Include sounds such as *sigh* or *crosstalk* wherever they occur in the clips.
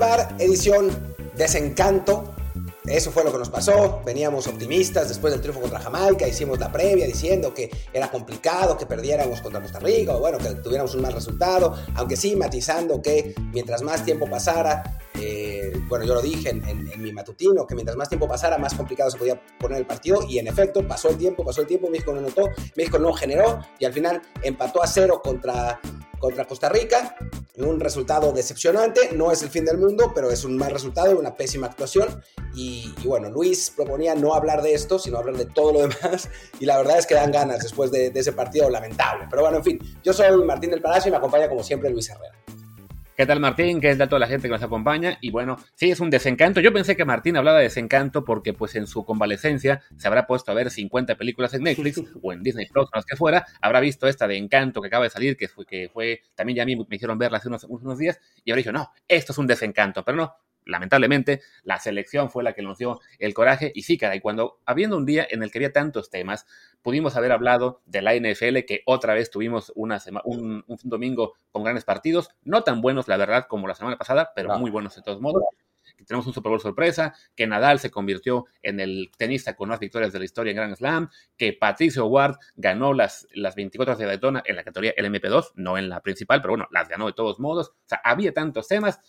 Bar, edición Desencanto. Eso fue lo que nos pasó. Veníamos optimistas después del triunfo contra Jamaica. Hicimos la previa diciendo que era complicado que perdiéramos contra Costa Rica o bueno, que tuviéramos un mal resultado. Aunque sí, matizando que mientras más tiempo pasara, eh, bueno, yo lo dije en, mi matutino, que mientras más tiempo pasara, más complicado se podía poner el partido. Y en efecto, pasó el tiempo, pasó el tiempo. México no anotó, México no generó y al final empató a cero contra contra Costa Rica. Un resultado decepcionante, no es el fin del mundo, pero es un mal resultado, una pésima actuación. Y, bueno, Luis proponía no hablar de esto, sino hablar de todo lo *laughs* demás. Y la verdad es que dan ganas después de, de ese partido lamentable. Pero bueno, en fin, yo soy Martín del Palacio y me acompaña como siempre Luis Herrera. ¿Qué tal Martín? ¿Qué tal toda la gente que nos acompaña? Y bueno, sí, es un desencanto. Yo pensé que Martín hablaba de desencanto porque pues en su convalecencia se habrá puesto a ver 50 películas en Netflix o en Disney Plus, o las que fuera. Habrá visto esta de Encanto que acaba de salir, que fue, que fue también ya a mí me hicieron verla hace unos, unos días, y habrá dicho, no, esto es un desencanto. Pero no, lamentablemente, la selección fue la que dio el coraje. Y sí, y cuando habiendo un día en el que había tantos temas, pudimos haber hablado de la NFL, que otra vez tuvimos una un, un, domingo con grandes partidos, no tan buenos, la verdad, como la semana pasada, pero muy buenos de todos modos. Tenemos un Super Bowl sorpresa, que Nadal se convirtió en el tenista con más victorias de la historia en Grand Slam, que Patricio Ward ganó las, las 24 de Daytona en la categoría LMP2, no en la principal, pero bueno, las ganó de todos modos. O sea, había tantos temas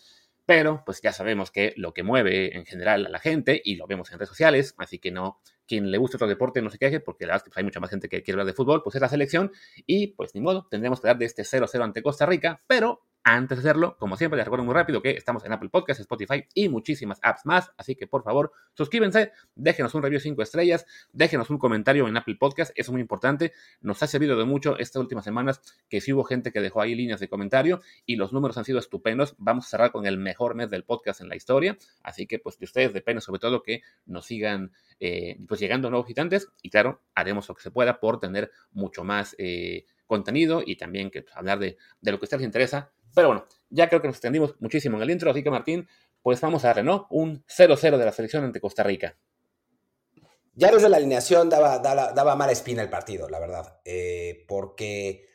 pero pues ya sabemos que lo que mueve en general a la gente, y lo vemos en redes sociales, así que no, quien le guste otro deporte no se queje, porque la verdad es que pues, hay mucha más gente que quiere hablar de fútbol, pues es la selección, y pues ni modo, tendremos que dar de este 0-0 ante Costa Rica, pero antes de hacerlo, como siempre, les recuerdo muy rápido que estamos en Apple Podcasts, Spotify y muchísimas apps más. Así que por favor, suscríbanse, déjenos un review 5 estrellas, déjenos un comentario en Apple Podcasts, eso es muy importante. Nos ha servido de mucho estas últimas semanas que sí hubo gente que dejó ahí líneas de comentario y los números han sido estupendos. Vamos a cerrar con el mejor mes del podcast en la historia. Así que pues de ustedes depende sobre todo que nos sigan eh, pues llegando nuevos visitantes y claro, haremos lo que se pueda por tener mucho más eh, contenido y también que pues, hablar de, de lo que a ustedes les interesa pero bueno, ya creo que nos extendimos muchísimo en el intro, así que Martín, pues vamos a ¿no? Un 0-0 de la selección ante Costa Rica. Ya desde la alineación daba, daba, mala espina el partido, la verdad, eh, porque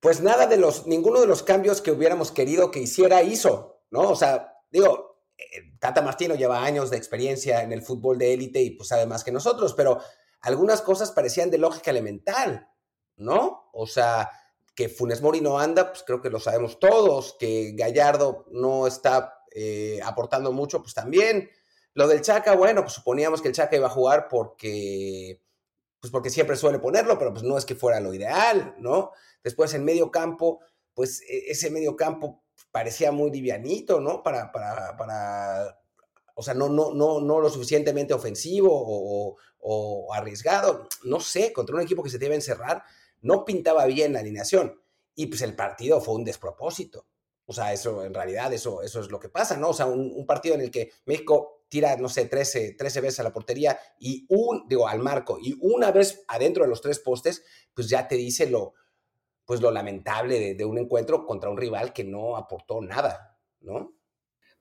pues nada de los, ninguno de los cambios que hubiéramos querido que hiciera hizo, ¿no? O sea, digo, eh, Tata Martino lleva años de experiencia en el fútbol de élite y pues sabe más que nosotros, pero algunas cosas parecían de lógica elemental, ¿no? O sea, que Funes Mori no anda, pues creo que lo sabemos todos, que Gallardo no está eh, aportando mucho, pues también. Lo del Chaca, bueno, pues suponíamos que el Chaca iba a jugar porque, pues porque siempre suele ponerlo, pero pues no es que fuera lo ideal, ¿no? Después en medio campo, pues e, ese medio campo parecía muy livianito, ¿no? Para, para, para o sea, no, no, no, no lo suficientemente ofensivo o, o, arriesgado, no sé, contra un equipo que se debe encerrar, no pintaba bien la alineación. Y pues el partido fue un despropósito. O sea, eso en realidad, eso, eso es lo que pasa, ¿no? O sea, un, partido en el que México tira, no sé, 13, 13 veces a la portería y un, digo, al marco, y una vez adentro de los tres postes, pues ya te dice lo, pues lo lamentable de, de un encuentro contra un rival que no aportó nada, ¿no?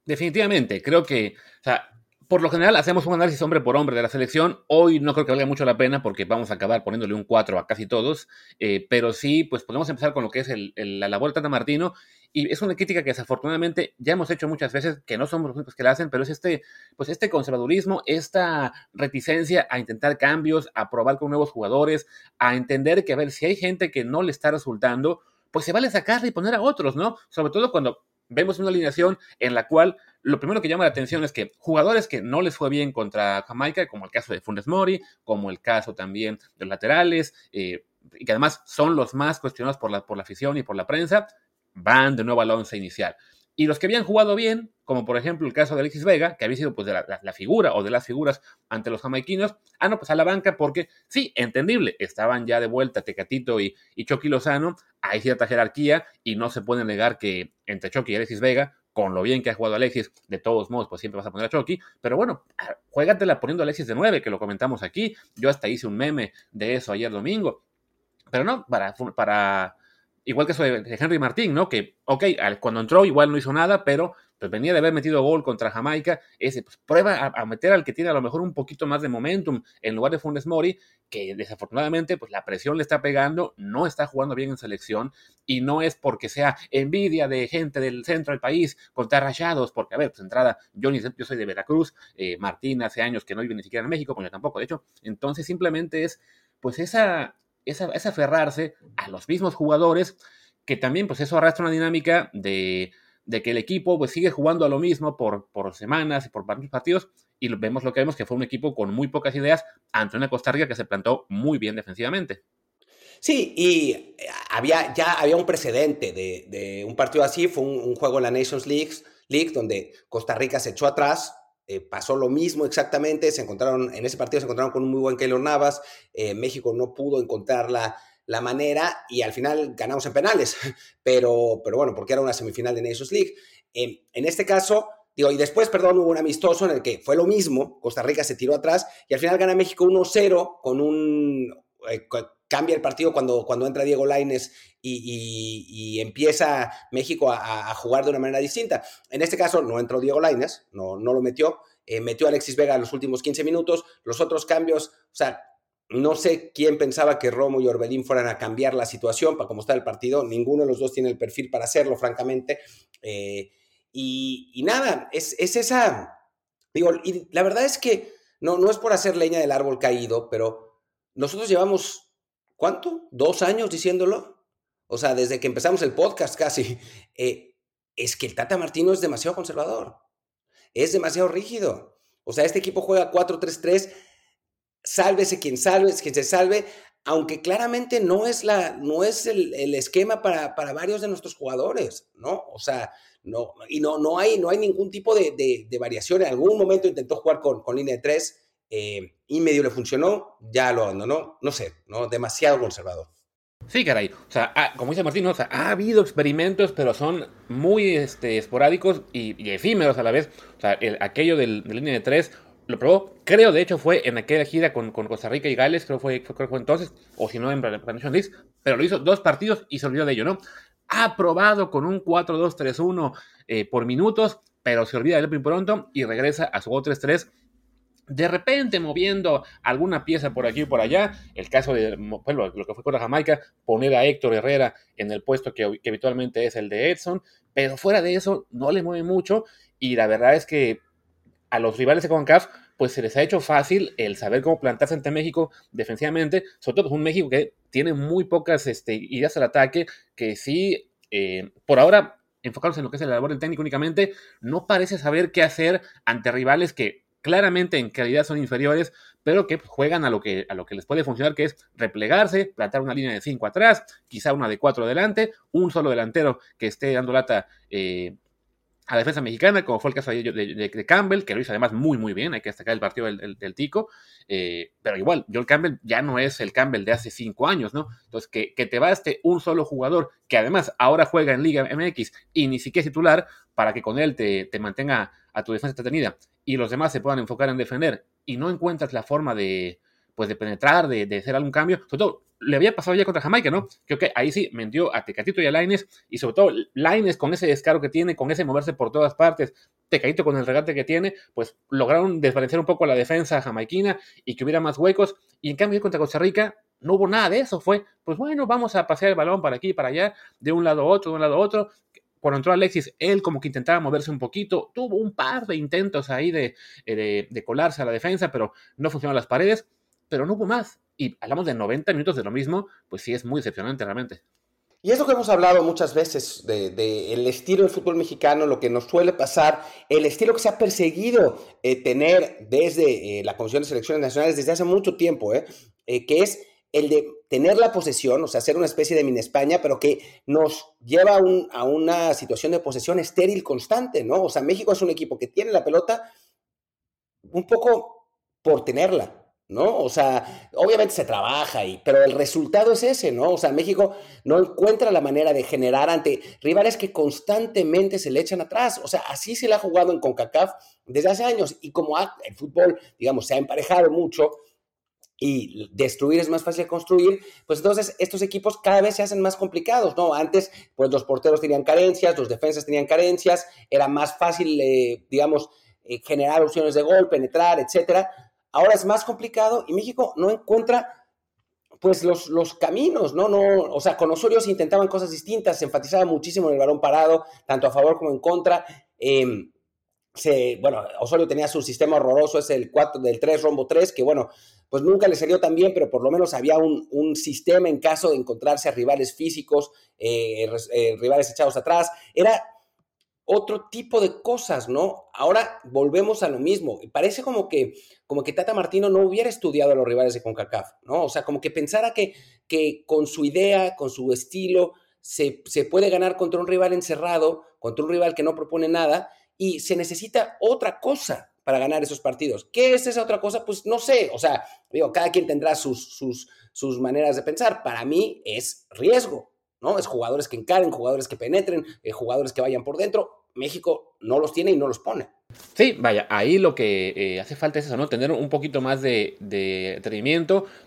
Definitivamente, creo que, o sea, por lo general hacemos un análisis hombre por hombre de la selección. Hoy no creo que valga mucho la pena porque vamos a acabar poniéndole un 4 a casi todos. Eh, pero sí, pues podemos empezar con lo que es la labor de Tata Martino. Y es una crítica que desafortunadamente ya hemos hecho muchas veces, que no somos los únicos que la hacen, pero es este, pues este conservadurismo, esta reticencia a intentar cambios, a probar con nuevos jugadores, a entender que, a ver, si hay gente que no le está resultando, pues se vale sacarle y poner a otros, ¿no? Sobre todo cuando vemos una alineación en la cual lo primero que llama la atención es que jugadores que no les fue bien contra Jamaica, como el caso de Funes Mori, como el caso también de los laterales, eh, y que además son los más cuestionados por la, por la afición y por la prensa, van de nuevo al once inicial. Y los que habían jugado bien, como por ejemplo el caso de Alexis Vega, que había sido pues de la, figura o de las figuras ante los jamaiquinos, ah, no, pues a la banca porque sí, entendible, estaban ya de vuelta Tecatito y, y Chucky Lozano, hay cierta jerarquía y no se puede negar que entre Chucky y Alexis Vega, con lo bien que ha jugado Alexis, de todos modos, pues siempre vas a poner a Chucky, pero bueno, juégatela poniendo a Alexis de 9, que lo comentamos aquí, yo hasta hice un meme de eso ayer domingo, pero no, para, para igual que eso de Henry Martín, ¿no? Que, ok, cuando entró igual no hizo nada, pero pues venía de haber metido gol contra Jamaica, ese, pues prueba a, meter al que tiene a lo mejor un poquito más de momentum en lugar de Funes Mori, que desafortunadamente pues la presión le está pegando, no está jugando bien en selección y no es porque sea envidia de gente del centro del país contra rayados, porque a ver, pues entrada, yo, yo soy de Veracruz, eh, Martín hace años que no vive ni siquiera en México, como yo tampoco, de hecho, entonces simplemente es pues esa, esa, es aferrarse a los mismos jugadores, que también pues eso arrastra una dinámica de de que el equipo pues sigue jugando a lo mismo por, por semanas y por varios partidos y vemos lo que vemos que fue un equipo con muy pocas ideas ante una Costa Rica que se plantó muy bien defensivamente. Sí, y eh, había, ya había un precedente de, un partido así, fue un, juego en la Nations League, League donde Costa Rica se echó atrás, eh, pasó lo mismo exactamente, se encontraron, en ese partido se encontraron con un muy buen Keylor Navas, eh, México no pudo encontrar la, la manera y al final ganamos en penales, *laughs* pero, pero bueno, porque era una semifinal de Nations League. en este caso, digo, y después, perdón, hubo un amistoso en el que fue lo mismo, Costa Rica se tiró atrás y al final gana México 1-0 con un... Eh, cambia el partido cuando, cuando entra Diego Laines y, empieza México a, jugar de una manera distinta. En este caso no entró Diego Laines, no, no lo metió, eh, metió a Alexis Vega en los últimos 15 minutos, los otros cambios, o sea, no sé quién pensaba que Romo y Orbelín fueran a cambiar la situación para cómo está el partido. Ninguno de los dos tiene el perfil para hacerlo, francamente. Eh, y, nada, es, esa. Digo, la verdad es que no, no es por hacer leña del árbol caído, pero nosotros llevamos, ¿cuánto? ¿Dos años diciéndolo? O sea, desde que empezamos el podcast casi. *laughs* Eh, es que el Tata Martino es demasiado conservador. Es demasiado rígido. O sea, este equipo juega 4-3-3 sálvese quien salve, quien se salve, aunque claramente no es, la, no es el, esquema para, para, varios de nuestros jugadores, ¿no? O sea, no, y no, no, hay, no hay ningún tipo de, de, variación. En algún momento intentó jugar con, con línea de tres eh, y medio le funcionó, ya lo abandonó, no sé, ¿no? Demasiado conservador. Sí, caray. O sea, ah, como dice Martín, o sea, ha habido experimentos, pero son muy este, esporádicos y, efímeros a la vez. O sea, el, aquello del, de línea de tres lo probó, creo, de hecho, fue en aquella gira con, Costa Rica y Gales, creo fue, fue, fue entonces, o si no en Nation League, pero lo hizo dos partidos y se olvidó de ello, ¿no? Ha probado con un 4-2-3-1 eh, por minutos, pero se olvida del muy pronto y regresa a su 3-3 de repente moviendo alguna pieza por aquí y por allá, el caso de lo que fue con la Jamaica, poner a Héctor Herrera en el puesto que, habitualmente es el de Edson, pero fuera de eso no le mueve mucho y la verdad es que a los rivales de CONCACAF, pues se les ha hecho fácil el saber cómo plantarse ante México defensivamente, sobre todo pues, un México que tiene muy pocas este, ideas al ataque, que sí, eh, por ahora, enfocados en lo que es el labor del técnico únicamente, no parece saber qué hacer ante rivales que claramente en calidad son inferiores, pero que juegan a lo que, a lo que les puede funcionar, que es replegarse, plantar una línea de 5 atrás, quizá una de 4 adelante, un solo delantero que esté dando lata eh, a la defensa mexicana, como fue el caso de, Campbell, que lo hizo además muy, muy bien. Hay que destacar el partido del, Tico. Eh, pero igual, Joel Campbell ya no es el Campbell de hace cinco años, ¿no? Entonces, que, que, te baste un solo jugador que además ahora juega en Liga MX y ni siquiera es titular para que con él te, te mantenga a tu defensa entretenida y los demás se puedan enfocar en defender y no encuentras la forma de, pues, de penetrar, de, de hacer algún cambio, sobre todo le había pasado ya contra Jamaica, ¿no? Creo que ahí sí mentió a Tecatito y a Laines, y sobre todo Laines con ese descaro que tiene, con ese moverse por todas partes, Tecatito con el regate que tiene, pues lograron desvanecer un poco la defensa jamaiquina y que hubiera más huecos, y en cambio contra Costa Rica no hubo nada de eso, fue, pues bueno, vamos a pasear el balón para aquí y para allá, de un lado a otro, de un lado a otro, cuando entró Alexis, él como que intentaba moverse un poquito, tuvo un par de intentos ahí de, de, de colarse a la defensa, pero no funcionaron las paredes, pero no hubo más y hablamos de 90 minutos de lo mismo, pues sí es muy decepcionante realmente. Y es lo que hemos hablado muchas veces del de, el estilo del fútbol mexicano, lo que nos suele pasar, el estilo que se ha perseguido eh, tener desde eh, la Comisión de Selecciones Nacionales desde hace mucho tiempo, eh, que es el de tener la posesión, o sea, ser una especie de mini España, pero que nos lleva a una situación de posesión estéril constante, ¿no? O sea, México es un equipo que tiene la pelota un poco por tenerla, ¿no? O sea, obviamente se trabaja, y, pero el resultado es ese, ¿no? O sea, México no encuentra la manera de generar ante rivales que constantemente se le echan atrás. O sea, así se le ha jugado en CONCACAF desde hace años. Y como el fútbol, digamos, se ha emparejado mucho, y destruir es más fácil que construir, pues entonces estos equipos cada vez se hacen más complicados, ¿no? Antes, pues los porteros tenían carencias, los defensas tenían carencias, era más fácil, eh, digamos, eh, generar opciones de gol, penetrar, etcétera. Ahora es más complicado y México no encuentra pues los, los caminos, ¿no? no O sea, con Osorio se intentaban cosas distintas, se enfatizaba muchísimo en el balón parado, tanto a favor como en contra. Em, se, bueno, Osorio tenía su sistema horroroso, es el 4 del 3 rombo 3, que bueno, pues nunca le salió tan bien, pero por lo menos había un, un sistema en caso de encontrarse a rivales físicos, eh, eh, rivales echados atrás. Era otro tipo de cosas, ¿no? Ahora volvemos a lo mismo. Parece como que, como que Tata Martino no hubiera estudiado a los rivales de CONCACAF, ¿no? O sea, como que pensara que, que con su idea, con su estilo, se, se puede ganar contra un rival encerrado, contra un rival que no propone nada, y se necesita otra cosa para ganar esos partidos. ¿Qué es esa otra cosa? Pues no sé, o sea, digo, cada quien tendrá sus, sus, maneras de pensar. Para mí es riesgo, ¿no? Es jugadores que encaren, jugadores que penetren, eh, jugadores que vayan por dentro. México no los tiene y no los pone. Sí, vaya, ahí lo que eh, hace falta es eso, ¿no? Tener un poquito más de, de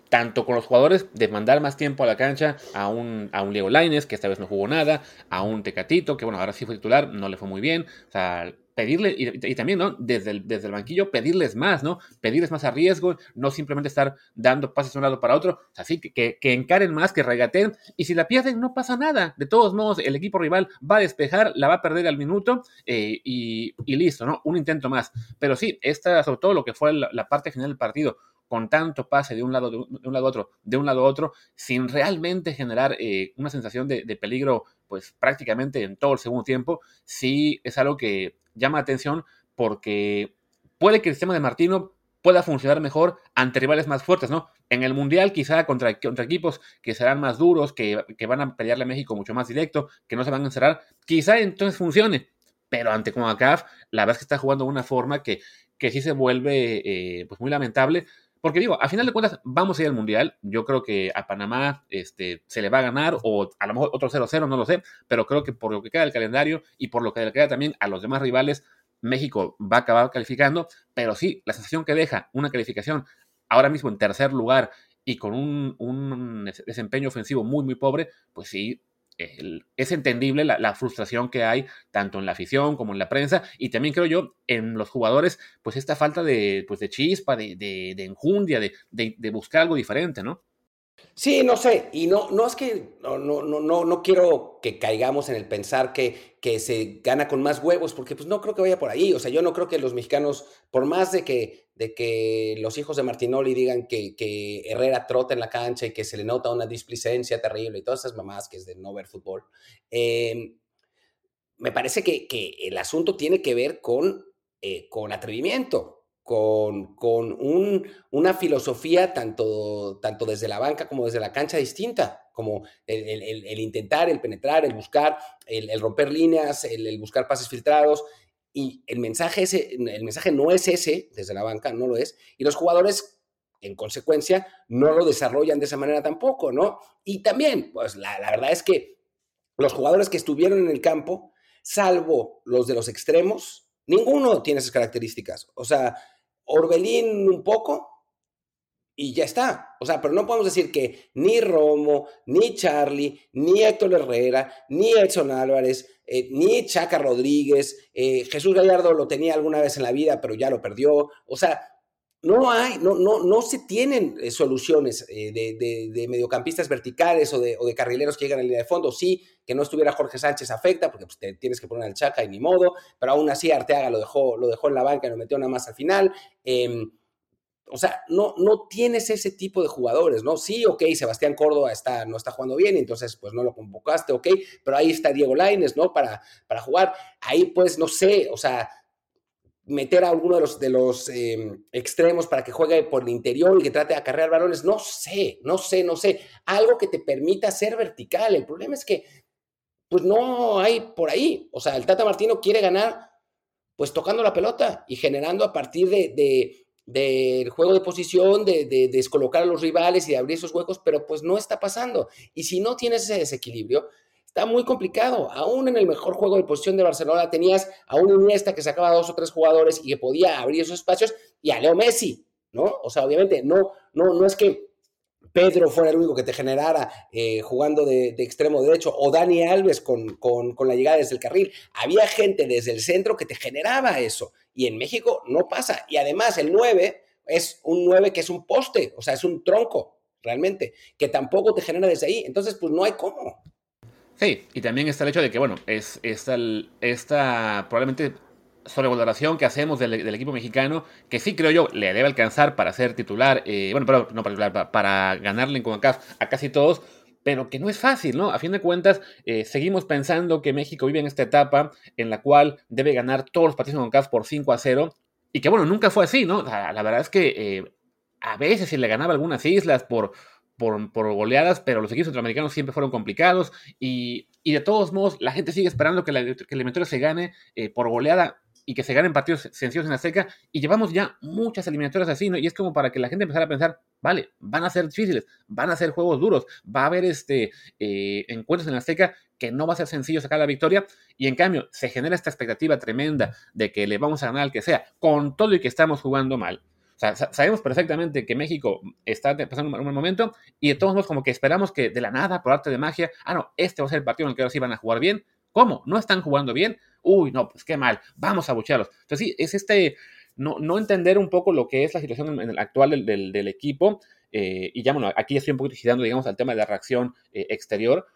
tanto con los jugadores, de mandar más tiempo a la cancha a un, a un Leo Laines, que esta vez no jugó nada, a un Tecatito, que bueno, ahora sí fue titular, no le fue muy bien. O sea, pedirle, y, también, ¿no? Desde el, desde el banquillo, pedirles más, ¿no? Pedirles más a riesgo, no simplemente estar dando pases de un lado para otro, así que, que, encaren más, que regateen, y si la pierden, no pasa nada. De todos modos, el equipo rival va a despejar, la va a perder al minuto, eh, y, listo, ¿no? Un intento más. Pero sí, esta, sobre todo lo que fue la, parte final del partido, con tanto pase de un lado, de un, lado a otro, de un lado a otro, sin realmente generar eh, una sensación de, de peligro, pues prácticamente en todo el segundo tiempo, sí es algo que llama la atención porque puede que el sistema de Martino pueda funcionar mejor ante rivales más fuertes, ¿no? En el Mundial quizá contra, contra equipos que serán más duros, que, van a pelearle a México mucho más directo, que no se van a encerrar, quizá entonces funcione, pero ante CONCACAF la verdad es que está jugando de una forma que, que sí se vuelve eh, pues muy lamentable, porque digo, a final de cuentas, vamos a ir al Mundial. Yo creo que a Panamá este, se le va a ganar, o a lo mejor otro 0-0, no lo sé, pero creo que por lo que queda del calendario y por lo que le queda también a los demás rivales, México va a acabar calificando. Pero sí, la sensación que deja una calificación ahora mismo en tercer lugar y con un, un desempeño ofensivo muy, muy pobre, pues sí, es entendible la, frustración que hay tanto en la afición como en la prensa y también creo yo en los jugadores, pues esta falta de, pues de chispa, de, de, de enjundia, de, de, buscar algo diferente, ¿no? Sí, no sé, y no, no es que no, no, no, no quiero que caigamos en el pensar que, que se gana con más huevos, porque pues no creo que vaya por ahí. O sea, yo no creo que los mexicanos, por más de que, de que los hijos de Martinoli digan que, que Herrera trota en la cancha y que se le nota una displicencia terrible y todas esas mamás que es de no ver fútbol, eh, me parece que, que, el asunto tiene que ver con, eh, con atrevimiento con, con un, una filosofía tanto, tanto desde la banca como desde la cancha distinta, como el, el, el intentar, el penetrar, el buscar, el, romper líneas, el, buscar pases filtrados. Y el mensaje, ese, el mensaje no es ese, desde la banca no lo es, y los jugadores en consecuencia, no lo desarrollan de esa manera tampoco, ¿no? Y también, pues la, la, verdad es que los jugadores que estuvieron en el campo, salvo los de los extremos, ninguno tiene esas características. O sea, Orbelín un poco y ya está. O sea, pero no podemos decir que ni Romo, ni Charlie, ni Héctor Herrera, ni Edson Álvarez, eh, ni Chaca Rodríguez, eh, Jesús Gallardo lo tenía alguna vez en la vida, pero ya lo perdió. O sea, no hay, no, no, no se tienen eh, soluciones de, mediocampistas verticales o de, o de, carrileros que llegan a la línea de fondo. Sí, que no estuviera Jorge Sánchez afecta, porque pues, te tienes que poner al Chaca y ni modo, pero aún así Arteaga lo dejó, lo dejó en la banca y lo metió nada más al final. Em, o sea, no, no tienes ese tipo de jugadores, ¿no? Sí, ok, Sebastián Córdoba está, no está jugando bien, entonces pues no lo convocaste, ok, pero ahí está Diego Laines, ¿no? Para, para jugar. Ahí pues, no sé, o sea, meter a alguno de los, de los em, extremos para que juegue por el interior y que trate de acarrear balones, no sé, no sé, no sé. Algo que te permita ser vertical. El problema es que pues no hay por ahí. O sea, el Tata Martino quiere ganar pues tocando la pelota y generando a partir de, del juego de posición, de, de, descolocar a los rivales y de abrir esos huecos, pero pues no está pasando. Y si no tienes ese desequilibrio, está muy complicado. Aún en el mejor juego de posición de Barcelona tenías a un Iniesta que sacaba dos o tres jugadores y que podía abrir esos espacios y a Leo Messi, ¿no? O sea, obviamente, no, no, no es que Pedro fuera el único que te generara eh, jugando de, extremo derecho, o Dani Alves con, con, la llegada desde el carril. Había gente desde el centro que te generaba eso. Y en México no pasa. Y además el 9 es un 9 que es un poste, o sea, es un tronco, realmente, que tampoco te genera desde ahí. Entonces, pues no hay cómo. Sí, y también está el hecho de que, bueno, es esta, esta probablemente sobrevaloración que hacemos del, equipo mexicano, que sí creo yo le debe alcanzar para ser titular, eh, bueno, pero no para para, ganarle en CONCACAF a casi todos, pero que no es fácil, ¿no? A fin de cuentas, eh, seguimos pensando que México vive en esta etapa en la cual debe ganar todos los partidos en CONCACAF por 5 a 0, y que bueno, nunca fue así, ¿no? La, verdad es que eh, a veces se le ganaba algunas islas por, por, por, goleadas, pero los equipos centroamericanos siempre fueron complicados, y, y de todos modos, la gente sigue esperando que, la, que el eliminatorio se gane por goleada y que se ganen partidos sencillos en la seca. Y llevamos ya muchas eliminatorias así, ¿no? Y es como para que la gente empezara a pensar, vale, van a ser difíciles, van a ser juegos duros, va a haber este, eh, encuentros en la seca que no va a ser sencillo sacar la victoria. Y en cambio, se genera esta expectativa tremenda de que le vamos a ganar al que sea, con todo y que estamos jugando mal. Sabemos perfectamente que México está pasando un mal momento y de todos modos como que esperamos que de la nada, por arte de magia, ah, no, este va a ser el partido en el que ahora sí van a jugar bien. ¿Cómo? ¿No están jugando bien? uy, no, pues qué mal, vamos a buchearlos. Entonces sí, es este, no, no entender un poco lo que es la situación en el actual del, equipo. Eh, y ya, bueno, aquí estoy un poquito girando, digamos, al tema de la reacción eh, exterior.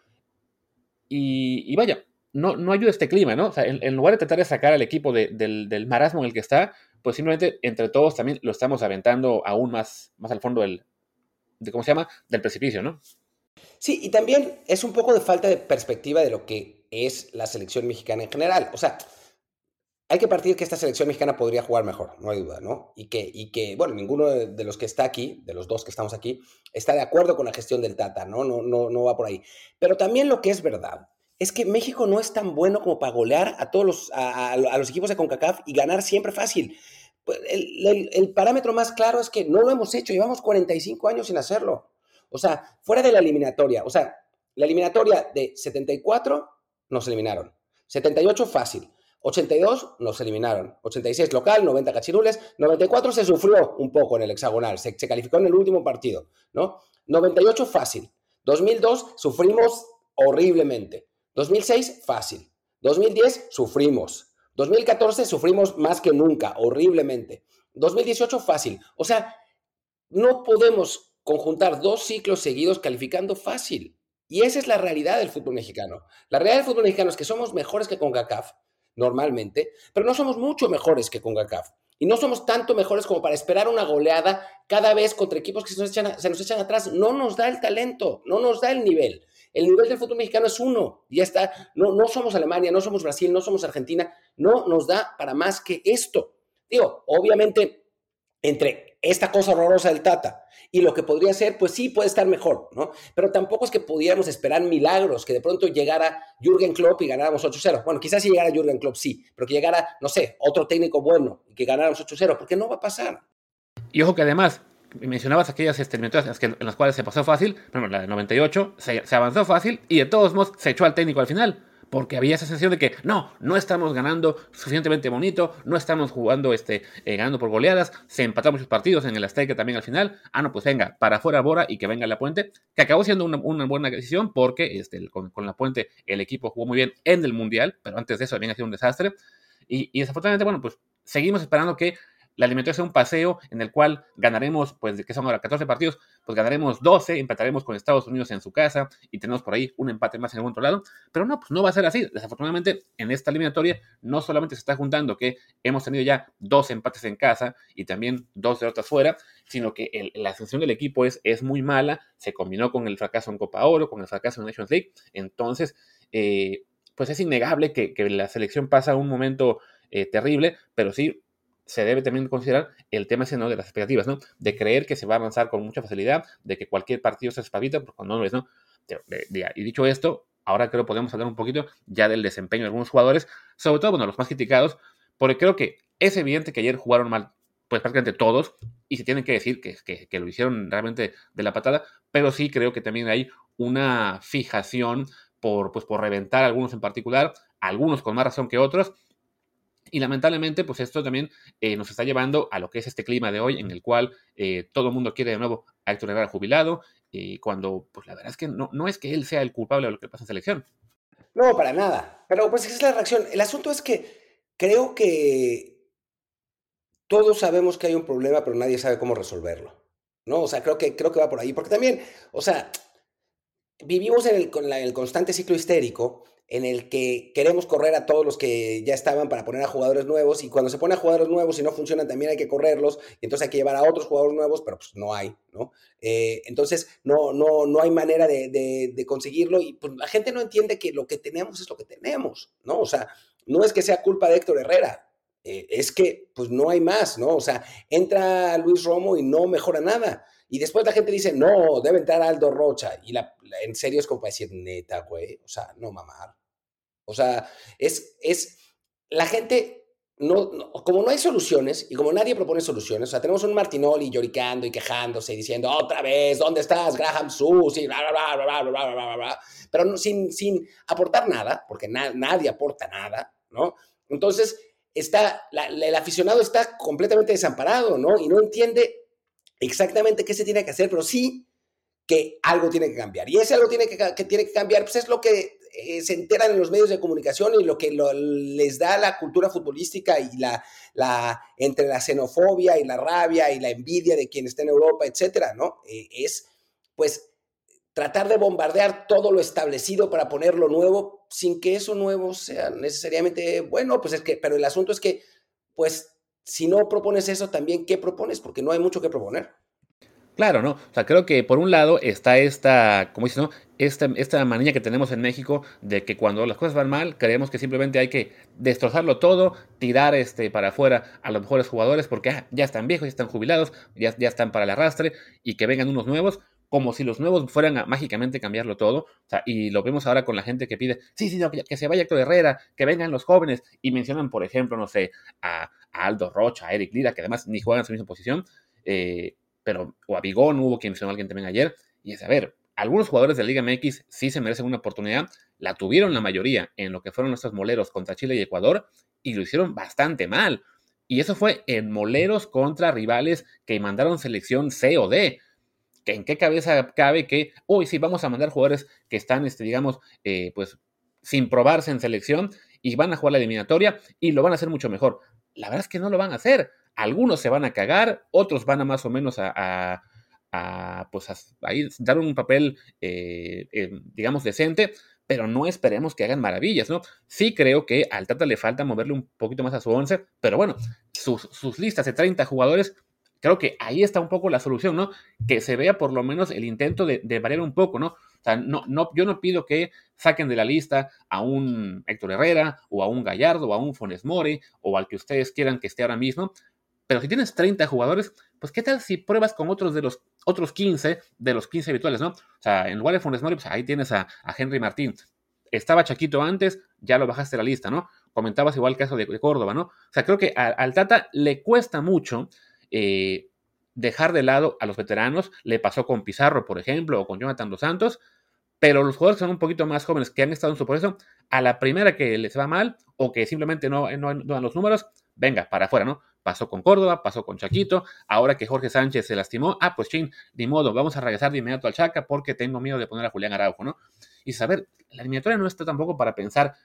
Y, vaya, no, no ayuda este clima, ¿no? O sea, en, lugar de tratar de sacar al equipo del, marasmo en el que está, pues simplemente entre todos también lo estamos aventando aún más, más al fondo del, de, ¿cómo se llama? Del precipicio, ¿no? Sí, y también es un poco de falta de perspectiva de lo que es la selección mexicana en general. O sea, hay que partir que esta selección mexicana podría jugar mejor, no hay duda, ¿no? Y que, y que bueno, ninguno de, los que está aquí, de los dos que estamos aquí, está de acuerdo con la gestión del Tata, ¿no? No, no, no va por ahí. Pero también lo que es verdad es que México no es tan bueno como para golear a todos los, a, los equipos de CONCACAF y ganar siempre fácil. Pues, el, el, parámetro más claro es que no lo hemos hecho, llevamos 45 años sin hacerlo. O sea, fuera de la eliminatoria, o sea, la eliminatoria de 74 nos eliminaron. 78 fácil. 82 nos eliminaron. 86 local, 90 cachirules. 94 se sufrió un poco en el hexagonal. Se, calificó en el último partido, ¿no? 98 fácil. 2002 sufrimos horriblemente. 2006 fácil. 2010 sufrimos. 2014 sufrimos más que nunca, horriblemente. 2018 fácil. O sea, no podemos conjuntar dos ciclos seguidos calificando fácil. Y esa es la realidad del fútbol mexicano. La realidad del fútbol mexicano es que somos mejores que con CONCACAF, normalmente, pero no somos mucho mejores que con CONCACAF. Y no somos tanto mejores como para esperar una goleada cada vez contra equipos que se nos, echan, se nos echan atrás. No nos da el talento, no nos da el nivel. El nivel del fútbol mexicano es uno, ya está. No, no somos Alemania, no somos Brasil, no somos Argentina. No nos da para más que esto. Digo, obviamente, entre esta cosa horrorosa del Tata y lo que podría ser, pues sí puede estar mejor, ¿no? Pero tampoco es que pudiéramos esperar milagros, que de pronto llegara Jürgen Klopp y ganáramos 8-0. Bueno, quizás si llegara Jürgen Klopp sí, pero que llegara, no sé, otro técnico bueno y que ganáramos 8-0, porque no va a pasar. Y ojo que además, mencionabas aquellas eliminatorias en las cuales se pasó fácil, bueno, la de 98, se, se avanzó fácil y de todos modos se echó al técnico al final porque había esa sensación de que no, no estamos ganando suficientemente bonito, no estamos jugando, este, eh, ganando por goleadas, se empataron muchos partidos en el Azteca también al final, ah, no, pues venga, para afuera Bora y que venga la Puente, que acabó siendo una, buena decisión porque este, con, la Puente el equipo jugó muy bien en el Mundial, pero antes de eso había sido un desastre, y, y desafortunadamente, bueno, pues seguimos esperando que la alimentación es un paseo en el cual ganaremos, pues, que son ahora 14 partidos, pues ganaremos 12, empataremos con Estados Unidos en su casa y tenemos por ahí un empate más en algún otro lado. Pero no, pues no va a ser así. Desafortunadamente, en esta eliminatoria no solamente se está juntando que hemos tenido ya dos empates en casa y también dos derrotas fuera, sino que la ascensión del equipo es, es muy mala. Se combinó con el fracaso en Copa Oro, con el fracaso en Nations League. Entonces, eh, pues es innegable que, la selección pasa un momento eh, terrible, pero sí se debe también considerar el tema ese, ¿no? de las expectativas, ¿no? De creer que se va a avanzar con mucha facilidad, de que cualquier partido se espavita, porque cuando no lo es, ¿no? Y dicho esto, ahora creo que podemos hablar un poquito ya del desempeño de algunos jugadores, sobre todo, bueno, los más criticados, porque creo que es evidente que ayer jugaron mal, pues prácticamente todos, y se tienen que decir que, que, lo hicieron realmente de la patada, pero sí creo que también hay una fijación por, pues, por reventar a algunos en particular, algunos con más razón que otros, Y lamentablemente, pues esto también eh, nos está llevando a lo que es este clima de hoy, en el cual eh, todo el mundo quiere de nuevo a Héctor jubilado, y cuando, pues la verdad es que no, no es que él sea el culpable de lo que pasa en selección. No, para nada. Pero pues esa es la reacción. El asunto es que creo que todos sabemos que hay un problema, pero nadie sabe cómo resolverlo. ¿No? O sea, creo que, creo que va por ahí. Porque también, o sea, vivimos en el, en el constante ciclo histérico en el que queremos correr a todos los que ya estaban para poner a jugadores nuevos y cuando se pone a jugadores nuevos y no funcionan también hay que correrlos y entonces hay que llevar a otros jugadores nuevos, pero pues no hay, ¿no? Eh, entonces no, no, no hay manera de, de, conseguirlo y pues la gente no entiende que lo que tenemos es lo que tenemos, ¿no? O sea, no es que sea culpa de Héctor Herrera, eh, es que pues no hay más, ¿no? O sea, entra Luis Romo y no mejora nada. Y después la gente dice, no, debe entrar Aldo Rocha. Y la, en serio es como para decir, neta, güey, o sea, no mamar. O sea, es, es, la gente, no, como no hay soluciones y como nadie propone soluciones, o sea, tenemos un Martinoli lloricando y quejándose y diciendo, otra vez, ¿dónde estás, Graham Susi? Bla, bla, bla, bla, bla, bla, bla, pero no, sin, sin aportar nada, porque nadie aporta nada, ¿no? Entonces, está, el aficionado está completamente desamparado, ¿no? Y no entiende exactamente qué se tiene que hacer, pero sí que algo tiene que cambiar. Y ese algo tiene que, que tiene que cambiar, pues es lo que eh, se enteran en los medios de comunicación y lo que les da la cultura futbolística y la, la, entre la xenofobia y la rabia y la envidia de quien está en Europa, etcétera, ¿no? Eh, es, pues, tratar de bombardear todo lo establecido para poner lo nuevo sin que eso nuevo sea necesariamente bueno, pues es que, pero el asunto es que, pues, si no propones eso, también, ¿qué propones? Porque no hay mucho que proponer. Claro, ¿no? O sea, creo que por un lado está esta, como dices, ¿no? Esta, esta manía que tenemos en México de que cuando las cosas van mal, creemos que simplemente hay que destrozarlo todo, tirar este para afuera a los mejores jugadores porque ah, ya están viejos, ya están jubilados, ya, ya están para el arrastre y que vengan unos nuevos, como si los nuevos fueran a mágicamente cambiarlo todo. O sea, y lo vemos ahora con la gente que pide, sí, sí, que, se vaya Héctor Herrera, que vengan los jóvenes, y mencionan, por ejemplo, no sé, a, Aldo Rocha, Eric Lira, que además ni juegan en su misma posición, eh, pero, o a Bigón, hubo quien mencionó a alguien también ayer, y es, a ver, algunos jugadores de Liga MX sí se merecen una oportunidad, la tuvieron la mayoría en lo que fueron nuestros moleros contra Chile y Ecuador, y lo hicieron bastante mal. Y eso fue en moleros contra rivales que mandaron selección C o D ¿En qué cabeza cabe que, uy, sí, vamos a mandar jugadores que están, este, digamos, eh, pues sin probarse en selección y van a jugar la eliminatoria y lo van a hacer mucho mejor? La verdad es que no lo van a hacer. Algunos se van a cagar, otros van a más o menos a, pues a, dar un papel, eh, eh, digamos, decente, pero no esperemos que hagan maravillas, ¿no? Sí creo que al Tata le falta moverle un poquito más a su once, pero bueno, sus, sus listas de 30 jugadores creo que ahí está un poco la solución, ¿no? Que se vea por lo menos el intento de, variar un poco, ¿no? Sea, no, no, yo no pido que saquen de la lista a un Héctor Herrera o a un Gallardo o a un Fones Mori o al que ustedes quieran que esté ahora mismo, pero si tienes 30 jugadores, pues qué tal si pruebas con otros de los otros 15 de los 15 habituales, ¿no? O sea, en lugar de Fones Mori, pues ahí tienes a, Henry Martín. Estaba Chaquito antes, ya lo bajaste la lista, ¿no? Comentabas igual el caso de, Córdoba, ¿no? O sea, creo que al Tata le cuesta mucho eh, dejar de lado a los veteranos. Le pasó con Pizarro, por ejemplo, o con Jonathan Dos Santos. Pero los jugadores que son un poquito más jóvenes, que han estado en su proceso, a la primera que les va mal o que simplemente no, no, dan los números, venga, para afuera, ¿no? Pasó con Córdoba, pasó con Chaquito, ahora que Jorge Sánchez se lastimó, ah, pues chin, ni modo, vamos a regresar de inmediato al Chaca porque tengo miedo de poner a Julián Araujo, ¿no? Y saber, la eliminatoria no está tampoco para pensar,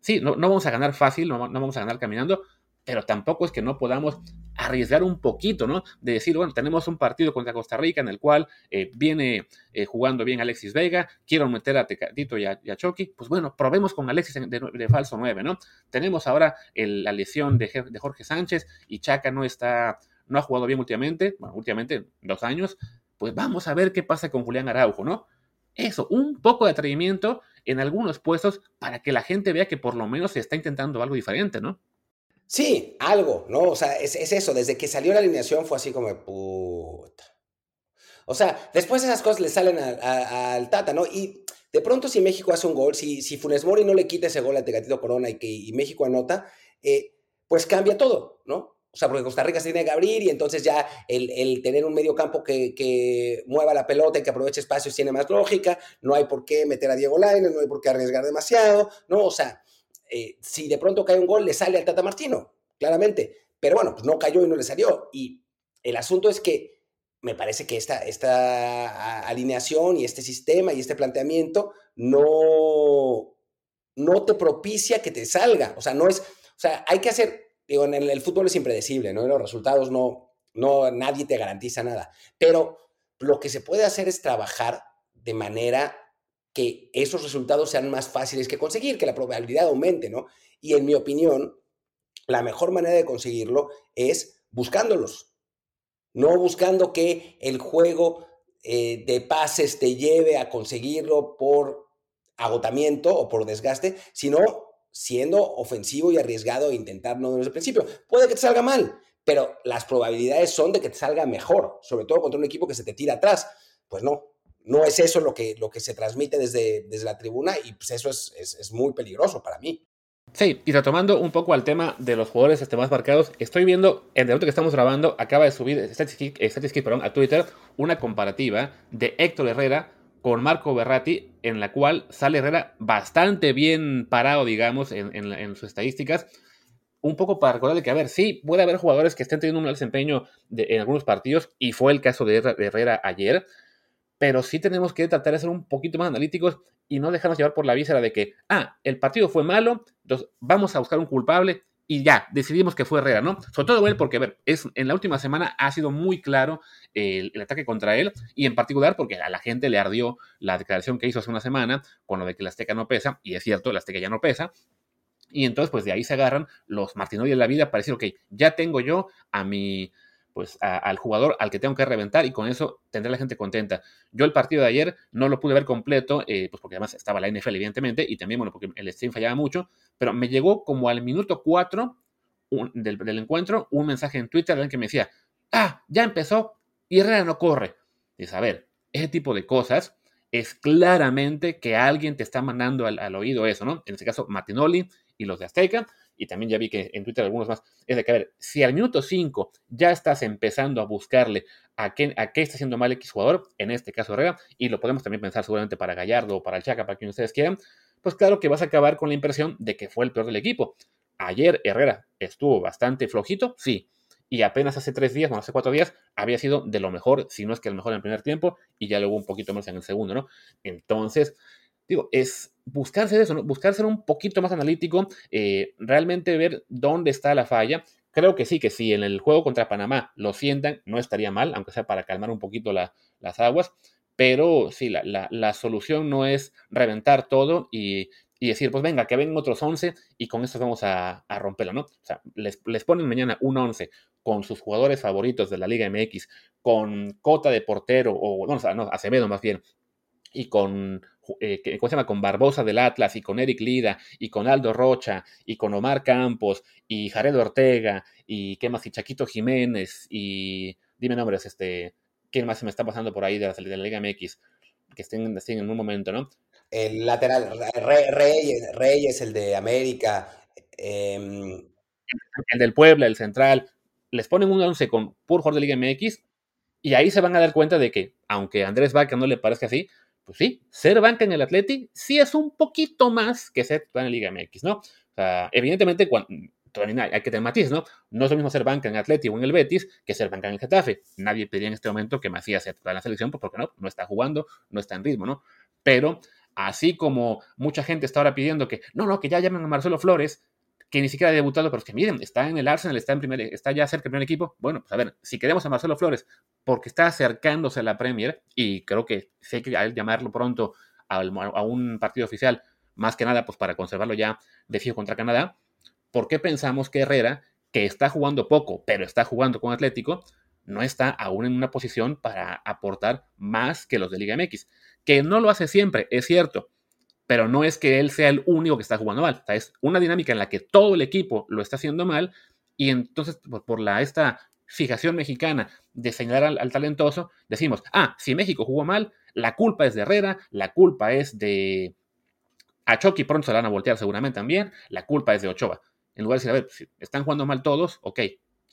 sí, no, no vamos a ganar fácil, no, no vamos a ganar caminando, pero tampoco es que no podamos arriesgar un poquito, ¿no? De decir, bueno, tenemos un partido contra Costa Rica en el cual eh, viene eh, jugando bien Alexis Vega, quiero meter a Tecatito y a, Chucky, pues bueno, probemos con Alexis de, falso 9, ¿no? Tenemos ahora la lesión de, Jorge Sánchez y Chaca no está, no ha jugado bien últimamente, bueno, últimamente dos años, pues vamos a ver qué pasa con Julián Araujo, ¿no? Eso, un poco de atrevimiento en algunos puestos para que la gente vea que por lo menos se está intentando algo diferente, ¿no? Sí, algo, ¿no? O sea, es, eso, desde que salió la alineación fue así como, puta. O sea, después esas cosas le salen al Tata, ¿no? Y de pronto si México hace un gol, si, si Funes Mori no le quita ese gol a Tegatito Corona y que y México anota, eh, pues cambia todo, ¿no? O sea, porque Costa Rica se tiene que abrir y entonces ya el, tener un medio campo que, que, mueva la pelota y que aproveche espacios tiene más lógica, no hay por qué meter a Diego Lainez, no hay por qué arriesgar demasiado, ¿no? O sea, eh, si de pronto cae un gol, le sale al Tata Martino, claramente. Pero bueno, pues no cayó y no le salió. Y el asunto es que me parece que esta, esta alineación y este sistema y este planteamiento no, no te propicia que te salga. O sea, no es, o sea, hay que hacer, digo, en el, fútbol es impredecible, ¿no? los resultados no, no, nadie te garantiza nada. Pero lo que se puede hacer es trabajar de manera que esos resultados sean más fáciles que conseguir, que la probabilidad aumente, ¿no? Y en mi opinión, la mejor manera de conseguirlo es buscándolos, no buscando que el juego eh, de pases te lleve a conseguirlo por agotamiento o por desgaste, sino siendo ofensivo y arriesgado e intentarlo desde el principio. Puede que te salga mal, pero las probabilidades son de que te salga mejor, sobre todo contra un equipo que se te tira atrás. Pues no, no es eso lo que, lo que se transmite desde, desde la tribuna y pues eso es, es muy peligroso para mí. Sí, y retomando un poco al tema de los jugadores este, más marcados, estoy viendo, en el momento que estamos grabando, acaba de subir Statistics, perdón, a Twitter una comparativa de Héctor Herrera con Marco Berratti, en la cual sale Herrera bastante bien parado, digamos, en, sus estadísticas. Un poco para recordarle que, a ver, sí, puede haber jugadores que estén teniendo un mal desempeño en algunos partidos, y fue el caso de Herrera ayer, pero sí tenemos que tratar de ser un poquito más analíticos y no dejarnos llevar por la víscera de que, ah, el partido fue malo, entonces vamos a buscar un culpable y ya, decidimos que fue Herrera, ¿no? Sobre todo él porque, a ver, es, en la última semana ha sido muy claro el, ataque contra él y en particular porque a la gente le ardió la declaración que hizo hace una semana con lo de que la Azteca no pesa, y es cierto, la Azteca ya no pesa, y entonces, pues de ahí se agarran los Martinoy de la vida para decir, ok, ya tengo yo a mi, pues al jugador al que tengo que reventar y con eso tendré la gente contenta. Yo el partido de ayer no lo pude ver completo, eh, pues porque además estaba la NFL evidentemente y también, bueno, porque el stream fallaba mucho, pero me llegó como al minuto 4 del, encuentro un mensaje en Twitter en que me decía, ah, ya empezó y Herrera no corre. A ver, ese tipo de cosas es claramente que alguien te está mandando al, oído eso, ¿no? En este caso, Martinoli y los de Azteca, y también ya vi que en Twitter algunos más, es de que, a ver, si al minuto 5 ya estás empezando a buscarle a qué, a qué está haciendo mal X jugador, en este caso Herrera, y lo podemos también pensar seguramente para Gallardo o para el Chaca, para quien ustedes quieran, pues claro que vas a acabar con la impresión de que fue el peor del equipo. Ayer Herrera estuvo bastante flojito, sí, y apenas hace tres días, bueno, hace cuatro días, había sido de lo mejor, si no es que el mejor en el primer tiempo, y ya luego un poquito más en el segundo, ¿no? Entonces, digo, es buscarse eso, ¿no? buscar ser un poquito más analítico, eh, realmente ver dónde está la falla. Creo que sí, que si en el juego contra Panamá lo sientan, no estaría mal, aunque sea para calmar un poquito las aguas, pero sí, la, solución no es reventar todo y, decir, pues venga, que vengan otros 11 y con eso vamos a, romperlo, ¿no? O sea, les, ponen mañana un 11 con sus jugadores favoritos de la Liga MX, con Cota de portero, o no, no Acevedo más bien, y con, eh, ¿cómo se llama? Con Barbosa del Atlas y con Eric Lida y con Aldo Rocha y con Omar Campos y Jared Ortega y qué más y Chaquito Jiménez y dime nombres, este, ¿quién más se me está pasando por ahí de la, Liga MX? Que estén, estén, en un momento, ¿no? El lateral, Reyes, Reyes el de América. Em, el del Puebla, el central. Les ponen un 11 con puro jugador de Liga MX y ahí se van a dar cuenta de que, aunque a Andrés Vaca no le parezca así, pues sí, ser banca en el Atleti sí es un poquito más que ser en la Liga MX, ¿no? O sea, evidentemente, cuando, hay que tener matices, ¿no? No es lo mismo ser banca en Atleti o en el Betis que ser banca en el Getafe. Nadie pedía en este momento que Macías sea en la selección, pues porque no, no está jugando, no está en ritmo, ¿no? Pero así como mucha gente está ahora pidiendo que, no, no, que ya llamen a Marcelo Flores, que ni siquiera ha debutado, pero es que miren, está en el Arsenal, está, en primer, está ya cerca del primer equipo. Bueno, pues a ver, si queremos a Marcelo Flores porque está acercándose a la Premier, y creo que sé que que llamarlo pronto a, un partido oficial, más que nada pues para conservarlo ya de fijo contra Canadá, ¿por qué pensamos que Herrera, que está jugando poco, pero está jugando con Atlético, no está aún en una posición para aportar más que los de Liga MX? Que no lo hace siempre, es cierto, pero no es que él sea el único que está jugando mal. es una dinámica en la que todo el equipo lo está haciendo mal y entonces por, la, esta fijación mexicana de señalar al, talentoso, decimos, ah, si México jugó mal, la culpa es de Herrera, la culpa es de... A Chucky pronto se la van a voltear seguramente también, la culpa es de Ochoa. En lugar de decir, a ver, si están jugando mal todos, ok,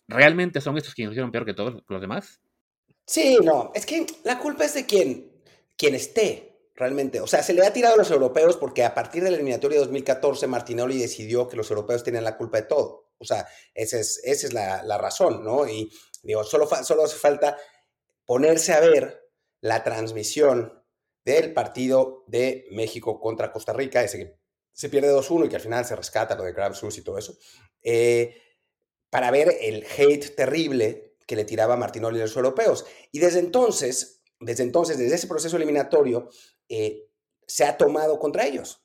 ¿realmente son estos quienes hicieron peor que todos los demás? Sí, no, es que la culpa es de quien, quien esté. realmente. O sea, se le ha tirado a los europeos porque a partir de la eliminatoria de 2014 Martinoli decidió que los europeos tenían la culpa de todo. O sea, esa es, esa es la, la razón, ¿no? Y digo, solo, solo hace falta ponerse a ver la transmisión del partido de México contra Costa Rica, ese que se pierde 2-1 y que al final se rescata lo de Sus y todo eso, eh, para ver el hate terrible que le tiraba Martinoli a los europeos. Y desde entonces, desde entonces, desde ese proceso eliminatorio, eh, se ha tomado contra ellos.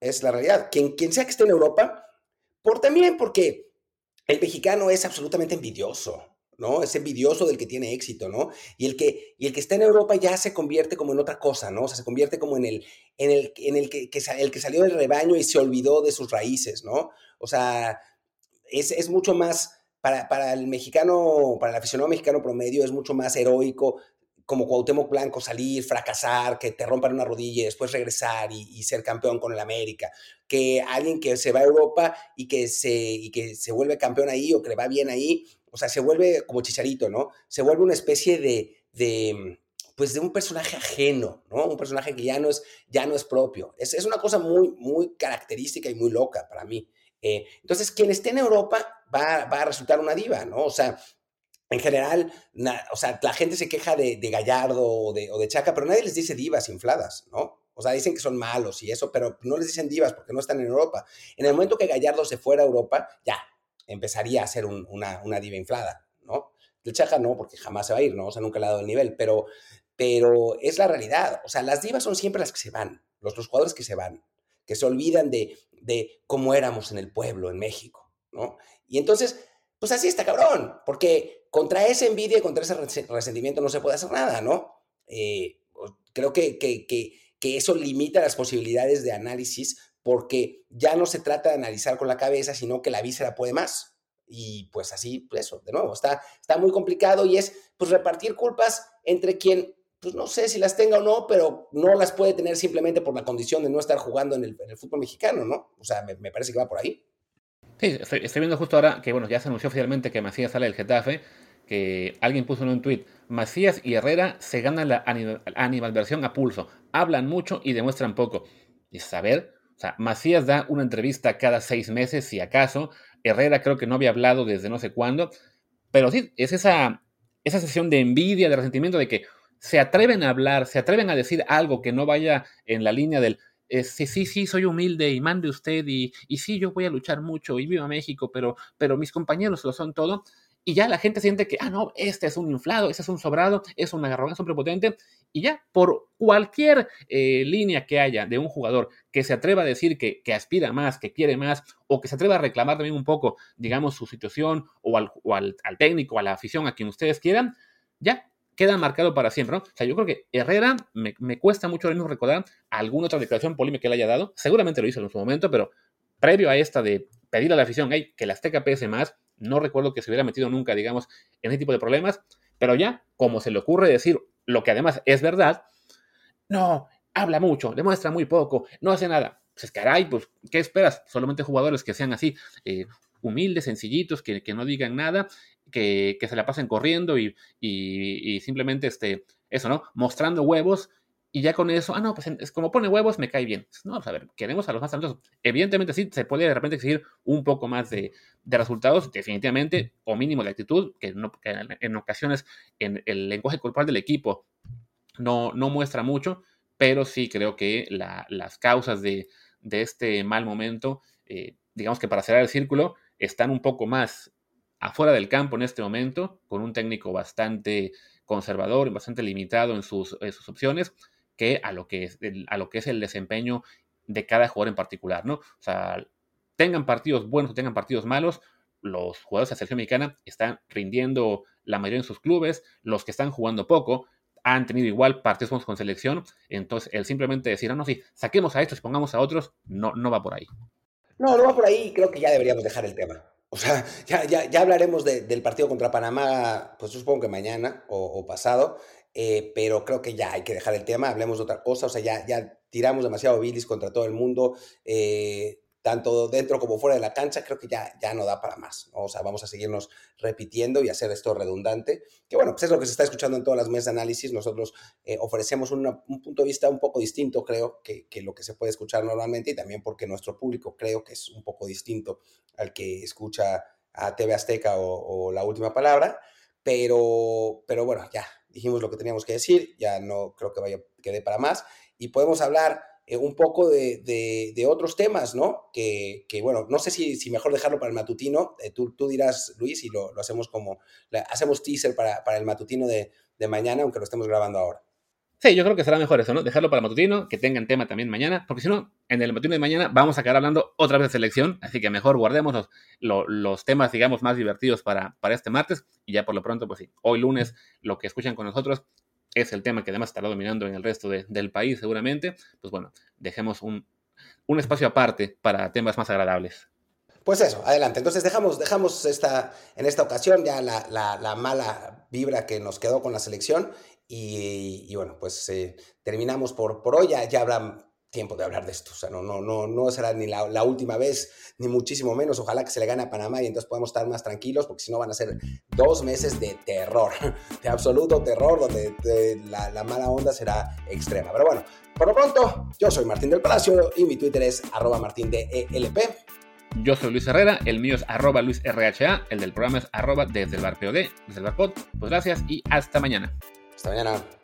Es la realidad. Quien, quien sea que esté en Europa, por también porque el mexicano es absolutamente envidioso. ¿no? Es envidioso del que tiene éxito, ¿no? Y el que, y el que está en Europa ya se convierte como en otra cosa, ¿no? O sea, se convierte como en el, en el, en el, que, el que salió del rebaño y se olvidó de sus raíces, ¿no? O sea, es, es mucho más, para, para, el mexicano, para el aficionado mexicano promedio, es mucho más heroico como Cuauhtémoc Blanco salir, fracasar, que te rompan una rodilla y después regresar y, ser campeón con el América, que alguien que se va a Europa y que se, y que se vuelve campeón ahí o que le va bien ahí, o sea, se vuelve como Chicharito, ¿no? Se vuelve una especie de, de pues de un personaje ajeno, ¿no? Un personaje que ya no es, ya no es propio. Es, es una cosa muy, muy característica y muy loca para mí. Eh, entonces, quien esté en Europa va, va, a resultar una diva, ¿no? O sea, en general, o sea, la gente se queja de, de Gallardo o de, o de, Chaca, pero nadie les dice divas infladas, ¿no? O sea, dicen que son malos y eso, pero no les dicen divas porque no están en Europa. En el momento que Gallardo se fuera a Europa, ya, empezaría a ser una, una, diva inflada, ¿no? El Chaca no, porque jamás se va a ir, ¿no? O sea, nunca le ha dado el nivel, pero, pero es la realidad. O sea, las divas son siempre las que se van, los, los jugadores que se van, que se olvidan de, de cómo éramos en el pueblo, en México, ¿no? Y entonces, pues así está cabrón, porque contra esa envidia y contra ese resentimiento no se puede hacer nada, ¿no? Eh, creo que, que, que, eso limita las posibilidades de análisis porque ya no se trata de analizar con la cabeza, sino que la víscera puede más. Y pues así, pues eso, de nuevo, está, está muy complicado y es pues repartir culpas entre quien, pues no sé si las tenga o no, pero no las puede tener simplemente por la condición de no estar jugando en el, fútbol mexicano, ¿no? O sea, me, parece que va por ahí. Sí, estoy, viendo justo ahora que, bueno, ya se anunció oficialmente que Macías sale del Getafe, que alguien puso en un tuit, Macías y Herrera se ganan la animalversión a pulso, hablan mucho y demuestran poco. Y saber o sea, Macías da una entrevista cada seis meses, si acaso. Herrera creo que no había hablado desde no sé cuándo. Pero sí, es esa, esa sesión de envidia, de resentimiento, de que se atreven a hablar, se atreven a decir algo que no vaya en la línea del eh, sí, sí, sí, soy humilde y mande usted y, y sí, yo voy a luchar mucho y viva México, pero, pero mis compañeros lo son todo. Y ya la gente siente que, ah, no, este es un inflado, este es un sobrado, es un arrogante, un prepotente, y ya por cualquier eh, línea que haya de un jugador que se atreva a decir que, aspira más, que quiere más, o que se atreva a reclamar también un poco, digamos, su situación, o al, al, técnico, a la afición, a quien ustedes quieran, ya queda marcado para siempre, ¿no? O sea, yo creo que Herrera me, cuesta mucho mismo recordar alguna otra declaración polémica que le haya dado, seguramente lo hizo en su momento, pero previo a esta de pedir a la afición, hey, que la Azteca pese más, no recuerdo que se hubiera metido nunca, digamos, en ese tipo de problemas, pero ya, como se le ocurre decir lo que además es verdad, no, habla mucho, demuestra muy poco, no hace nada. Pues caray, pues, ¿qué esperas? Solamente jugadores que sean así, eh, humildes, sencillitos, que, que, no digan nada, que, se la pasen corriendo y, y, simplemente, este, eso, ¿no? Mostrando huevos y ya con eso, ah, no, pues es como pone huevos, me cae bien. No, pues a ver, queremos a los más talentosos. Evidentemente sí, se puede de repente exigir un poco más de, resultados, definitivamente, o mínimo de actitud, que, en ocasiones en el lenguaje corporal del equipo no, no muestra mucho, pero sí creo que las causas de, este mal momento, eh, digamos que para cerrar el círculo, están un poco más afuera del campo en este momento, con un técnico bastante conservador y bastante limitado en sus, opciones que a lo que es el, a lo que es el desempeño de cada jugador en particular, ¿no? O sea, tengan partidos buenos o tengan partidos malos, los jugadores de la selección mexicana están rindiendo la mayoría en sus clubes, los que están jugando poco han tenido igual partidos con selección, entonces el simplemente decir, ah, no, sí, saquemos a estos y pongamos a otros, no, no va por ahí. No, no va por ahí, creo que ya deberíamos dejar el tema. O sea, ya, ya, ya hablaremos del partido contra Panamá, pues supongo que mañana o, o pasado, eh, pero creo que ya hay que dejar el tema, hablemos de otra cosa, o sea, ya, ya tiramos demasiado bilis contra todo el mundo, eh, tanto dentro como fuera de la cancha, creo que ya, ya no da para más. O sea, vamos a seguirnos repitiendo y hacer esto redundante, que bueno, pues es lo que se está escuchando en todas las mesas de análisis. Nosotros eh, ofrecemos un punto de vista un poco distinto, creo, que, que, lo que se puede escuchar normalmente y también porque nuestro público creo que es un poco distinto al que escucha a TV Azteca o, La Última Palabra. Pero, pero bueno, ya dijimos lo que teníamos que decir, ya no creo que vaya, quede para más. Y podemos hablar eh, un poco de, otros temas, ¿no? Que, bueno, no sé si, mejor dejarlo para el matutino, eh, tú, dirás, Luis, y lo, hacemos como, hacemos teaser para, el matutino de, mañana, aunque lo estemos grabando ahora. Sí, yo creo que será mejor eso, ¿no? Dejarlo para el matutino, que tengan tema también mañana, porque si no, en el matutino de mañana vamos a quedar hablando otra vez de selección, así que mejor guardemos los, temas, digamos, más divertidos para, para este martes, y ya por lo pronto, pues sí, hoy lunes lo que escuchan con nosotros es el tema que además estará dominando en el resto de, del país seguramente, pues bueno, dejemos un, un, espacio aparte para temas más agradables. Pues eso, adelante. Entonces dejamos, dejamos esta, en esta ocasión ya la, la, la mala vibra que nos quedó con la selección y, y bueno, pues eh, terminamos por, por hoy. Ya, ya habrá tiempo de hablar de esto. O sea, no, no, no, no será ni la, la, última vez, ni muchísimo menos. Ojalá que se le gane a Panamá y entonces podamos estar más tranquilos, porque si no van a ser dos meses de terror, *laughs* de absoluto terror, donde de, la, la, mala onda será extrema. Pero bueno, por lo pronto, yo soy Martín del Palacio y mi Twitter es arroba martindelp. Yo soy Luis Herrera, el mío es arroba luisrha, el del programa es arroba desde el bar POD, desde el bar pod. Pues gracias y hasta mañana. Hasta mañana.